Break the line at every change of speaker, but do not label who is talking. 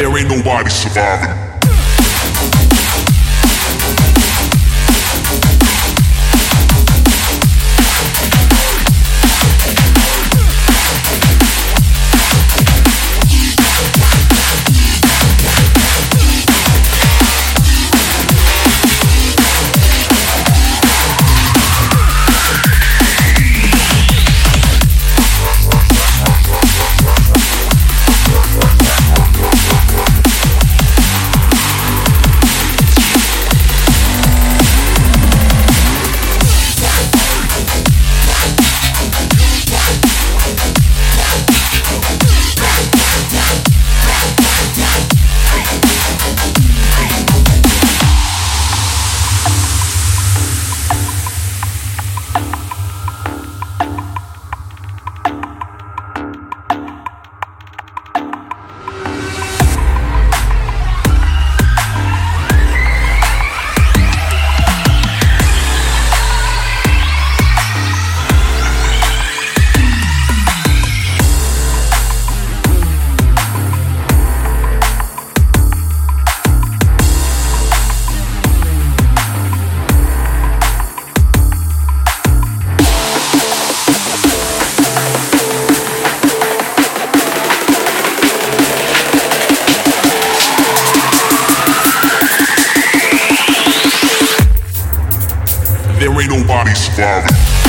there ain't nobody surviving. There ain't nobody father.